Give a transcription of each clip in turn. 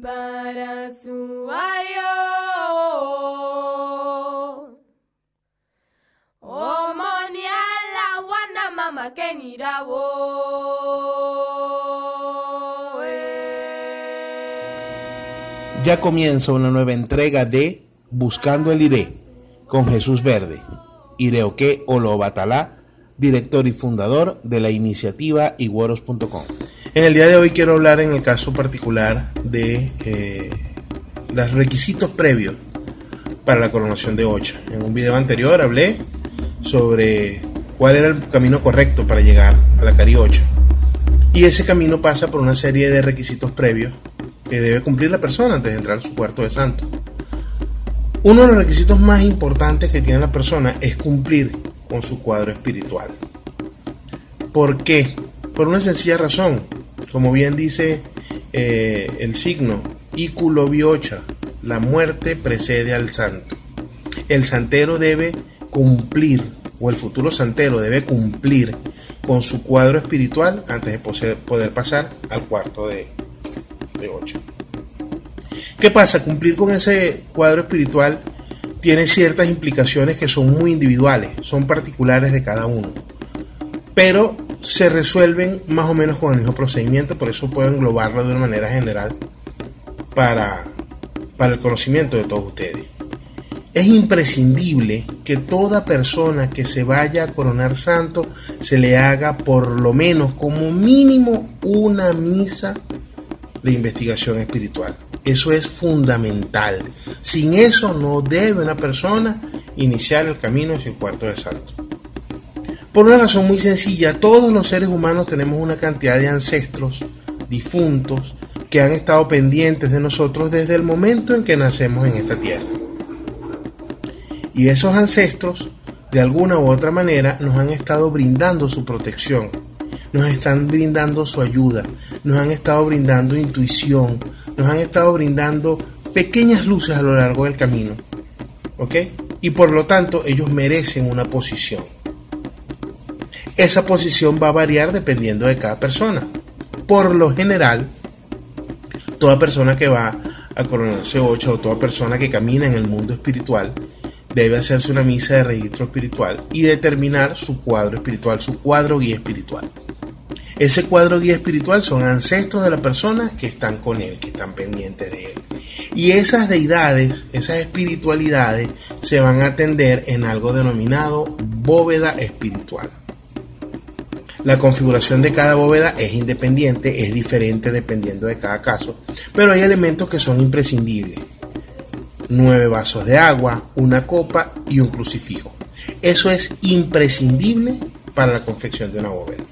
Para su ayo. Kenirawo. Ya comienza una nueva entrega de Buscando el Iré con Jesús Verde, Ireoque Olobatalá, director y fundador de la iniciativa igueros.com. En el día de hoy quiero hablar en el caso particular de eh, los requisitos previos para la coronación de Ocha. En un video anterior hablé sobre cuál era el camino correcto para llegar a la Cariocha. Y ese camino pasa por una serie de requisitos previos que debe cumplir la persona antes de entrar a su cuarto de santo. Uno de los requisitos más importantes que tiene la persona es cumplir con su cuadro espiritual. ¿Por qué? Por una sencilla razón. Como bien dice eh, el signo, Iculo Biocha, la muerte precede al santo. El santero debe cumplir, o el futuro santero debe cumplir con su cuadro espiritual antes de poder pasar al cuarto de, de ocho. ¿Qué pasa? Cumplir con ese cuadro espiritual tiene ciertas implicaciones que son muy individuales, son particulares de cada uno. Pero se resuelven más o menos con el mismo procedimiento, por eso puedo englobarlo de una manera general para, para el conocimiento de todos ustedes. Es imprescindible que toda persona que se vaya a coronar santo se le haga por lo menos como mínimo una misa de investigación espiritual. Eso es fundamental. Sin eso no debe una persona iniciar el camino hacia el cuarto de santo. Por una razón muy sencilla, todos los seres humanos tenemos una cantidad de ancestros difuntos que han estado pendientes de nosotros desde el momento en que nacemos en esta tierra. Y esos ancestros, de alguna u otra manera, nos han estado brindando su protección, nos están brindando su ayuda, nos han estado brindando intuición, nos han estado brindando pequeñas luces a lo largo del camino. ¿Ok? Y por lo tanto ellos merecen una posición. Esa posición va a variar dependiendo de cada persona. Por lo general, toda persona que va a coronarse 8 o toda persona que camina en el mundo espiritual debe hacerse una misa de registro espiritual y determinar su cuadro espiritual, su cuadro guía espiritual. Ese cuadro guía espiritual son ancestros de la persona que están con él, que están pendientes de él. Y esas deidades, esas espiritualidades, se van a atender en algo denominado bóveda espiritual. La configuración de cada bóveda es independiente, es diferente dependiendo de cada caso, pero hay elementos que son imprescindibles. Nueve vasos de agua, una copa y un crucifijo. Eso es imprescindible para la confección de una bóveda.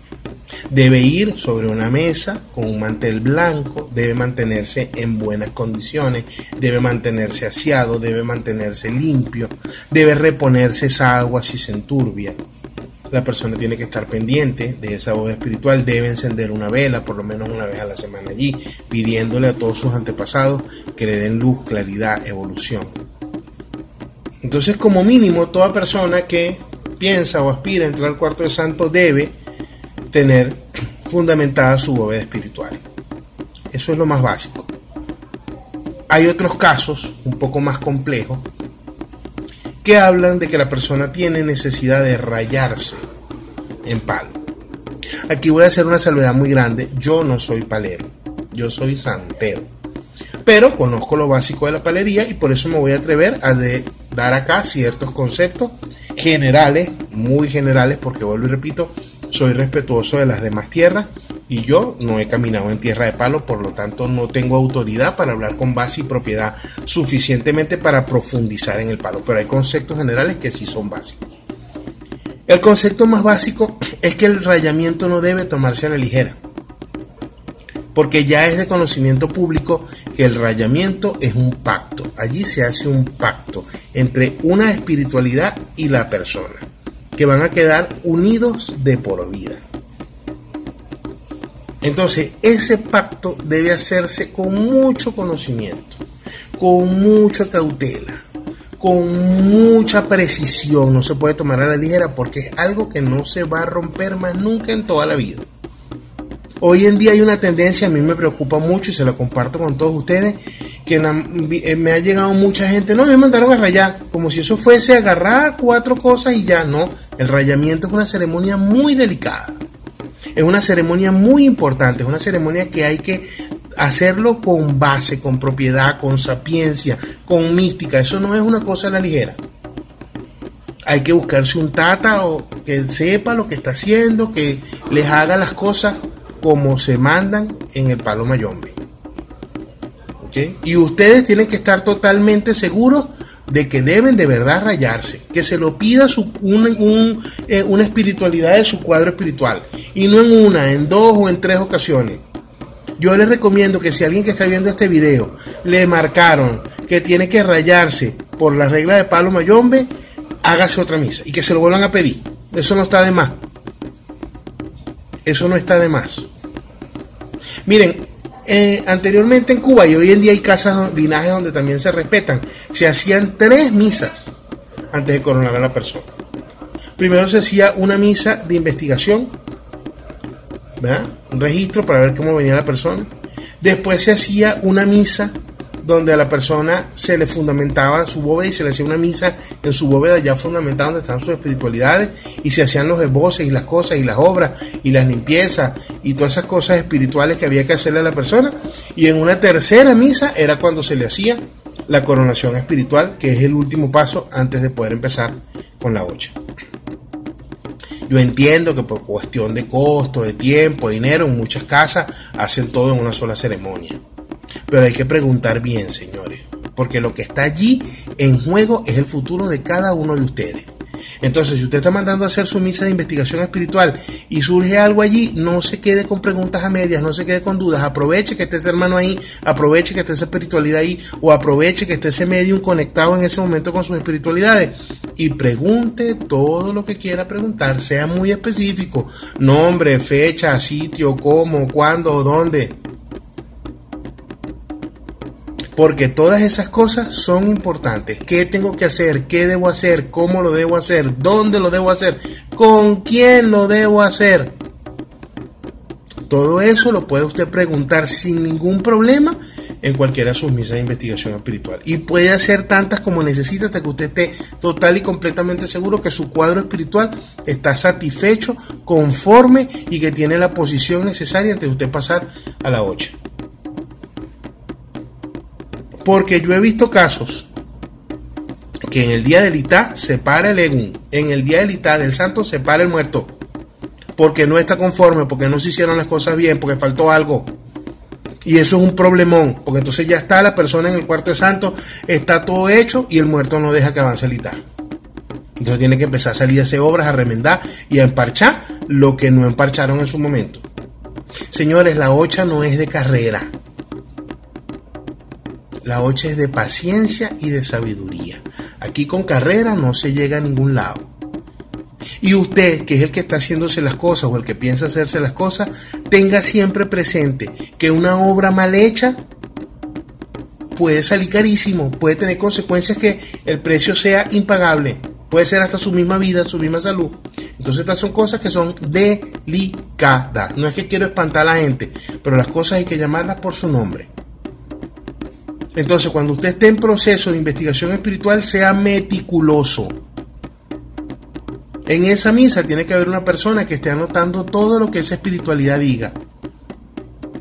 Debe ir sobre una mesa con un mantel blanco, debe mantenerse en buenas condiciones, debe mantenerse aseado, debe mantenerse limpio, debe reponerse esa agua si se enturbia. La persona tiene que estar pendiente de esa voz espiritual, debe encender una vela por lo menos una vez a la semana allí, pidiéndole a todos sus antepasados que le den luz, claridad, evolución. Entonces, como mínimo, toda persona que piensa o aspira a entrar al cuarto de santo debe tener fundamentada su bóveda espiritual. Eso es lo más básico. Hay otros casos un poco más complejos que hablan de que la persona tiene necesidad de rayarse en palo. Aquí voy a hacer una salvedad muy grande. Yo no soy palero, yo soy santero. Pero conozco lo básico de la palería y por eso me voy a atrever a dar acá ciertos conceptos generales, muy generales, porque vuelvo y repito, soy respetuoso de las demás tierras y yo no he caminado en tierra de palo, por lo tanto no tengo autoridad para hablar con base y propiedad suficientemente para profundizar en el palo, pero hay conceptos generales que sí son básicos. El concepto más básico es que el rayamiento no debe tomarse a la ligera, porque ya es de conocimiento público que el rayamiento es un pacto, allí se hace un pacto entre una espiritualidad y la persona que van a quedar unidos de por vida. Entonces, ese pacto debe hacerse con mucho conocimiento, con mucha cautela, con mucha precisión. No se puede tomar a la ligera porque es algo que no se va a romper más nunca en toda la vida. Hoy en día hay una tendencia, a mí me preocupa mucho y se lo comparto con todos ustedes, que eh, me ha llegado mucha gente, no, me mandaron a rayar, como si eso fuese agarrar cuatro cosas y ya, no, el rayamiento es una ceremonia muy delicada, es una ceremonia muy importante, es una ceremonia que hay que hacerlo con base, con propiedad, con sapiencia, con mística, eso no es una cosa a la ligera. Hay que buscarse un tata o que sepa lo que está haciendo, que les haga las cosas como se mandan en el palo mayombe. Y ustedes tienen que estar totalmente seguros de que deben de verdad rayarse, que se lo pida su, eh, una espiritualidad de su cuadro espiritual, y no en una, en dos o en tres ocasiones. Yo les recomiendo que si alguien que está viendo este video le marcaron que tiene que rayarse por la regla de palo mayombe, hágase otra misa y que se lo vuelvan a pedir. Eso no está de más. Eso no está de más. Miren, eh, anteriormente en Cuba y hoy en día hay casas, linajes donde también se respetan. Se hacían tres misas antes de coronar a la persona. Primero se hacía una misa de investigación, un registro para ver cómo venía la persona. Después se hacía una misa donde a la persona se le fundamentaba su bóveda y se le hacía una misa en su bóveda ya fundamentada donde estaban sus espiritualidades y se hacían los esboces y las cosas y las obras y las limpiezas y todas esas cosas espirituales que había que hacerle a la persona. Y en una tercera misa era cuando se le hacía la coronación espiritual, que es el último paso antes de poder empezar con la ocha. Yo entiendo que por cuestión de costo, de tiempo, de dinero, en muchas casas hacen todo en una sola ceremonia. Pero hay que preguntar bien, señores, porque lo que está allí en juego es el futuro de cada uno de ustedes. Entonces, si usted está mandando a hacer su misa de investigación espiritual y surge algo allí, no se quede con preguntas a medias, no se quede con dudas. Aproveche que esté ese hermano ahí, aproveche que esté esa espiritualidad ahí, o aproveche que esté ese medium conectado en ese momento con sus espiritualidades y pregunte todo lo que quiera preguntar, sea muy específico. Nombre, fecha, sitio, cómo, cuándo, dónde. Porque todas esas cosas son importantes. ¿Qué tengo que hacer? ¿Qué debo hacer? ¿Cómo lo debo hacer? ¿Dónde lo debo hacer? ¿Con quién lo debo hacer? Todo eso lo puede usted preguntar sin ningún problema en cualquiera de sus misas de investigación espiritual. Y puede hacer tantas como necesita hasta que usted esté total y completamente seguro que su cuadro espiritual está satisfecho, conforme y que tiene la posición necesaria antes de usted pasar a la 8. Porque yo he visto casos que en el día del Itá se para el Egún, en el día del Itá del santo se para el muerto, porque no está conforme, porque no se hicieron las cosas bien, porque faltó algo. Y eso es un problemón, porque entonces ya está la persona en el cuarto de santo, está todo hecho y el muerto no deja que avance el Itá. Entonces tiene que empezar a salir a hacer obras, a remendar y a emparchar lo que no emparcharon en su momento. Señores, la ocha no es de carrera. La ocha es de paciencia y de sabiduría. Aquí con carrera no se llega a ningún lado. Y usted, que es el que está haciéndose las cosas o el que piensa hacerse las cosas, tenga siempre presente que una obra mal hecha puede salir carísimo, puede tener consecuencias que el precio sea impagable, puede ser hasta su misma vida, su misma salud. Entonces estas son cosas que son delicadas. No es que quiero espantar a la gente, pero las cosas hay que llamarlas por su nombre. Entonces, cuando usted esté en proceso de investigación espiritual, sea meticuloso. En esa misa tiene que haber una persona que esté anotando todo lo que esa espiritualidad diga.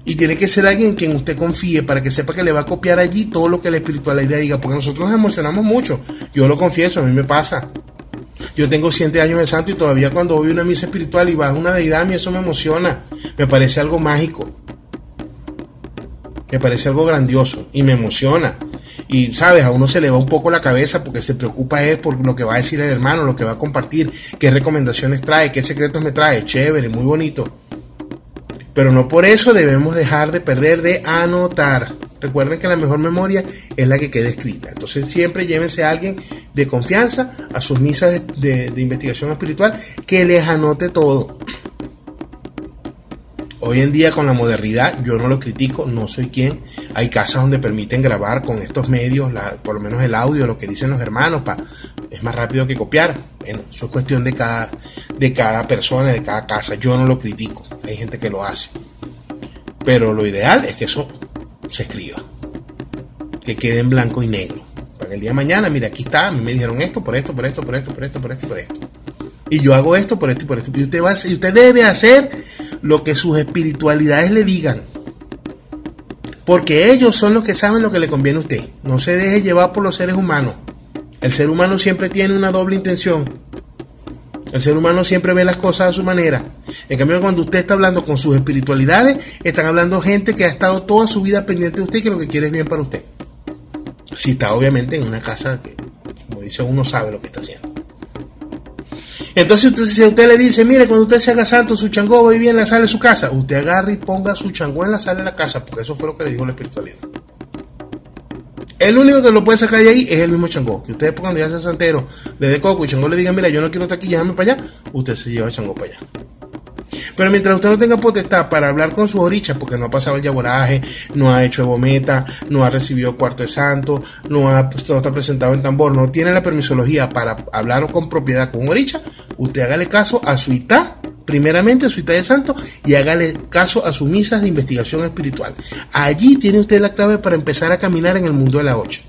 Y tiene que ser alguien en quien usted confíe para que sepa que le va a copiar allí todo lo que la espiritualidad diga. Porque nosotros nos emocionamos mucho. Yo lo confieso, a mí me pasa. Yo tengo siete años de santo y todavía cuando voy a una misa espiritual y bajo una deidad, a mí eso me emociona. Me parece algo mágico me parece algo grandioso y me emociona. Y sabes, a uno se le va un poco la cabeza porque se preocupa es por lo que va a decir el hermano, lo que va a compartir, qué recomendaciones trae, qué secretos me trae, chévere, muy bonito. Pero no por eso debemos dejar de perder de anotar. Recuerden que la mejor memoria es la que queda escrita. Entonces siempre llévense a alguien de confianza a sus misas de, de investigación espiritual que les anote todo. Hoy en día con la modernidad, yo no lo critico, no soy quien. Hay casas donde permiten grabar con estos medios, por lo menos el audio, lo que dicen los hermanos, es más rápido que copiar. Bueno, eso es cuestión de cada, de cada persona, de cada casa. Yo no lo critico, hay gente que lo hace. Pero lo ideal es que eso se escriba. Que quede en blanco y negro. Para el día de mañana, mira, aquí está, a mí me dijeron esto, por esto, por esto, por esto, por esto, por esto, por esto. Y yo hago esto, por esto y por esto. Y usted, va a, y usted debe hacer lo que sus espiritualidades le digan. Porque ellos son los que saben lo que le conviene a usted. No se deje llevar por los seres humanos. El ser humano siempre tiene una doble intención. El ser humano siempre ve las cosas a su manera. En cambio, cuando usted está hablando con sus espiritualidades, están hablando gente que ha estado toda su vida pendiente de usted y que lo que quiere es bien para usted. Si está obviamente en una casa que, como dice uno, sabe lo que está haciendo. Entonces, usted, si usted le dice, mire, cuando usted se haga santo, su changó va bien en la sala de su casa, usted agarra y ponga su changó en la sala de la casa, porque eso fue lo que le dijo la espiritualidad. El único que lo puede sacar de ahí es el mismo Changó. Que usted cuando ya sea santero, le dé coco y Changó le diga, mira, yo no quiero estar aquí, llévame para allá, usted se lleva a Changó para allá. Pero mientras usted no tenga potestad para hablar con sus orichas, porque no ha pasado el yaboraje, no ha hecho ebometa, no ha recibido cuarto de santo, no, ha, no está presentado en tambor, no tiene la permisología para hablar con propiedad con oricha, usted hágale caso a su itá, primeramente a su de santo, y hágale caso a sus misas de investigación espiritual. Allí tiene usted la clave para empezar a caminar en el mundo de la ocho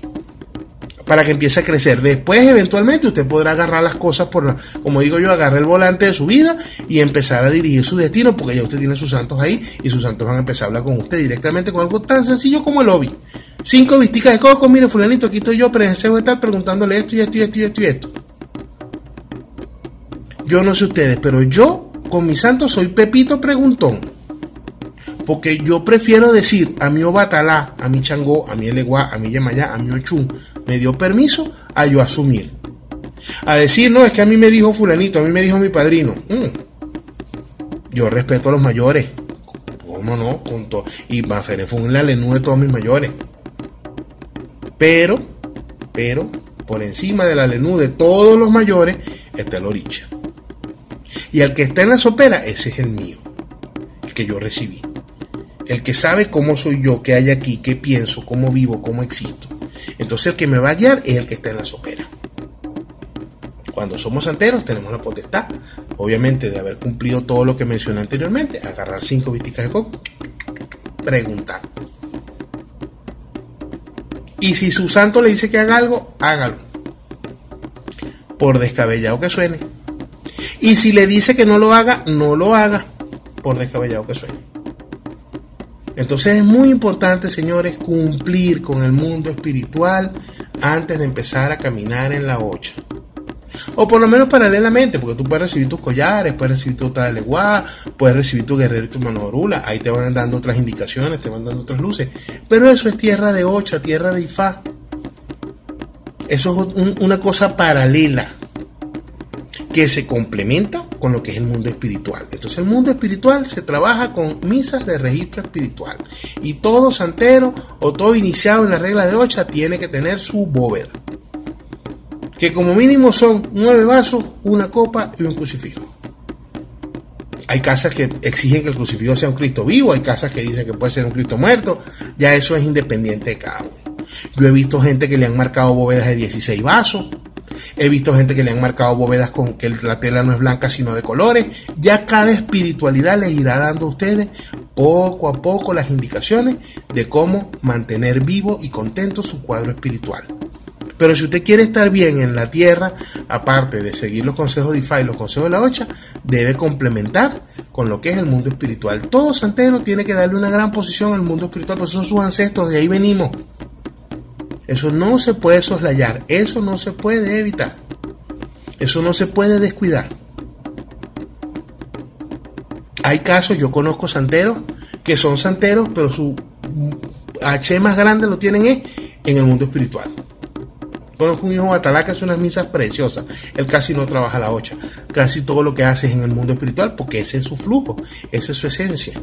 para que empiece a crecer. Después, eventualmente, usted podrá agarrar las cosas por, como digo yo, agarrar el volante de su vida y empezar a dirigir su destino, porque ya usted tiene sus santos ahí y sus santos van a empezar a hablar con usted directamente con algo tan sencillo como el lobby. Cinco visticas de coco, mire, fulanito, aquí estoy yo, pero de estar preguntándole esto y esto y esto y esto y esto. Yo no sé ustedes, pero yo con mis santos soy Pepito Preguntón. Porque yo prefiero decir a mi Obatalá, a mi Changó, a mi Eleguá, a mi Yemayá, a mi Ochun, me dio permiso a yo asumir. A decir, no, es que a mí me dijo fulanito, a mí me dijo mi padrino. Mm. Yo respeto a los mayores. ¿Cómo no? Y Mafere fue un lenú de todos mis mayores. Pero, pero, por encima de la lenú de todos los mayores, está el oricha. Y el que está en la sopera, ese es el mío. El que yo recibí. El que sabe cómo soy yo, qué hay aquí, qué pienso, cómo vivo, cómo existo. Entonces el que me va a guiar es el que está en la sopera. Cuando somos santeros tenemos la potestad, obviamente, de haber cumplido todo lo que mencioné anteriormente, agarrar cinco visticas de coco, preguntar. Y si su santo le dice que haga algo, hágalo. Por descabellado que suene. Y si le dice que no lo haga, no lo haga. Por descabellado que suene. Entonces es muy importante, señores, cumplir con el mundo espiritual antes de empezar a caminar en la ocha. O por lo menos paralelamente, porque tú puedes recibir tus collares, puedes recibir tu leguá, puedes recibir tu guerrero y tu manorula. Ahí te van dando otras indicaciones, te van dando otras luces. Pero eso es tierra de ocha, tierra de ifá. Eso es una cosa paralela que se complementa con lo que es el mundo espiritual. Entonces el mundo espiritual se trabaja con misas de registro espiritual. Y todo santero o todo iniciado en la regla de ocha tiene que tener su bóveda. Que como mínimo son nueve vasos, una copa y un crucifijo. Hay casas que exigen que el crucifijo sea un Cristo vivo, hay casas que dicen que puede ser un Cristo muerto, ya eso es independiente de cada uno. Yo he visto gente que le han marcado bóvedas de 16 vasos, He visto gente que le han marcado bóvedas con que la tela no es blanca sino de colores. Ya cada espiritualidad les irá dando a ustedes poco a poco las indicaciones de cómo mantener vivo y contento su cuadro espiritual. Pero si usted quiere estar bien en la tierra, aparte de seguir los consejos de IFA y los consejos de la Ocha, debe complementar con lo que es el mundo espiritual. Todo santero tiene que darle una gran posición al mundo espiritual, porque son sus ancestros, de ahí venimos. Eso no se puede soslayar, eso no se puede evitar, eso no se puede descuidar. Hay casos, yo conozco santeros que son santeros, pero su H más grande lo tienen en el mundo espiritual. Conozco un hijo Batalá que hace unas misas preciosas. Él casi no trabaja la ocha. Casi todo lo que hace es en el mundo espiritual porque ese es su flujo, esa es su esencia.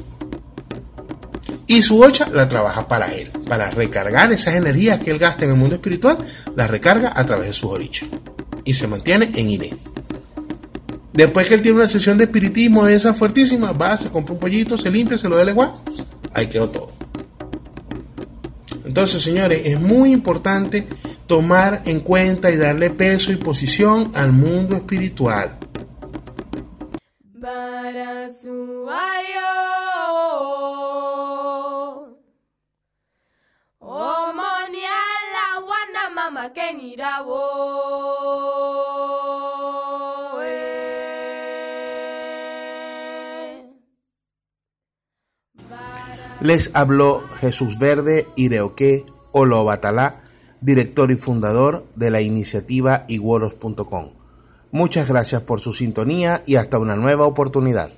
Y su ocha la trabaja para él, para recargar esas energías que él gasta en el mundo espiritual, las recarga a través de sus orichas. Y se mantiene en Iré. Después que él tiene una sesión de espiritismo de esa fuertísima, va, se compra un pollito, se limpia, se lo da el igual, ahí quedó todo. Entonces, señores, es muy importante tomar en cuenta y darle peso y posición al mundo espiritual. Para su Les habló Jesús Verde Ireoque Olobatalá, director y fundador de la iniciativa iguoros.com. Muchas gracias por su sintonía y hasta una nueva oportunidad.